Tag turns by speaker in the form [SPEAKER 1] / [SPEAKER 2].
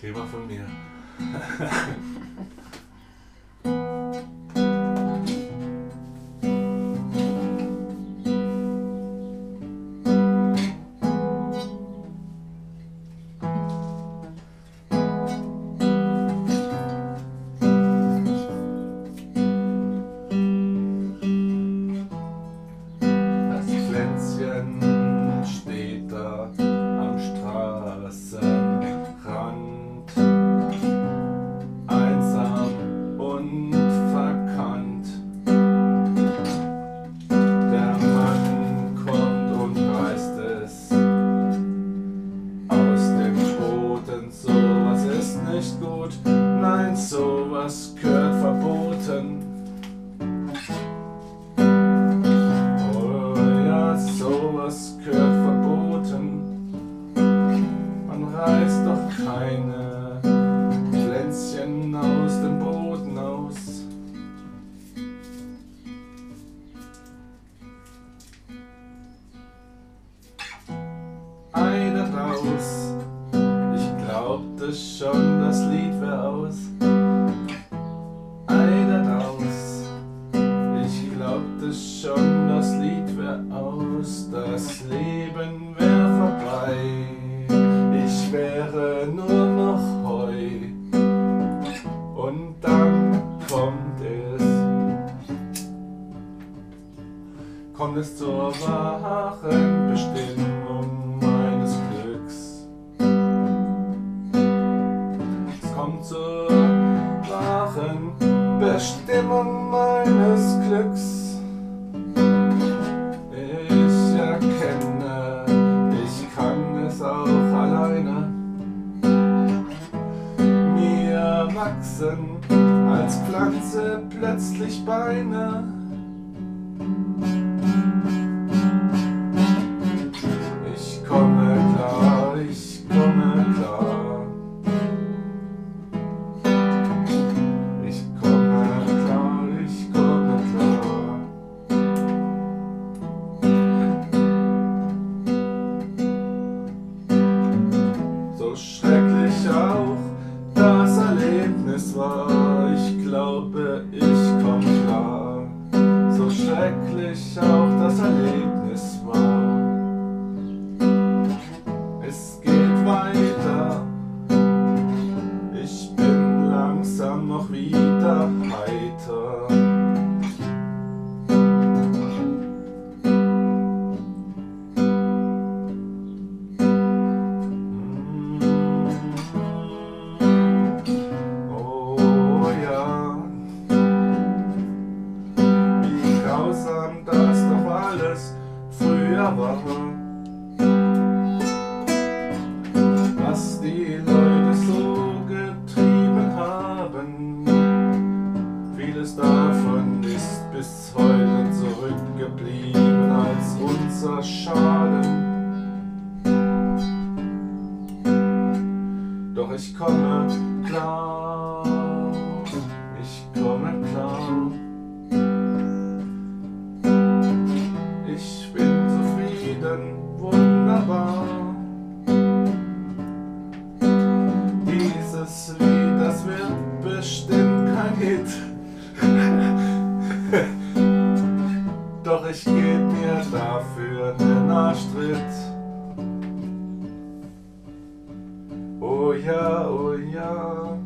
[SPEAKER 1] 대박 소리야 glaubte schon, das Lied wär aus. Ei da raus. Ich glaubte schon, das Lied wär aus, das Leben wär vorbei. Ich wäre nur noch Heu. Und dann kommt es, kommt es zur wahren Bestimmung wachsen als Pflanze plötzlich Beine. Ich komme klar, ich komme klar. Noch wieder heiter. Oh ja, wie grausam das doch alles früher war. was die Leute so heute zurückgeblieben als unser Schaden. Doch ich komme klar, ich komme klar. Ich bin zufrieden, wunderbar. Dieses Lied, das wird bestimmt kein Hit. Ich geb mir dafür den Arschtritt. Oh ja, oh ja,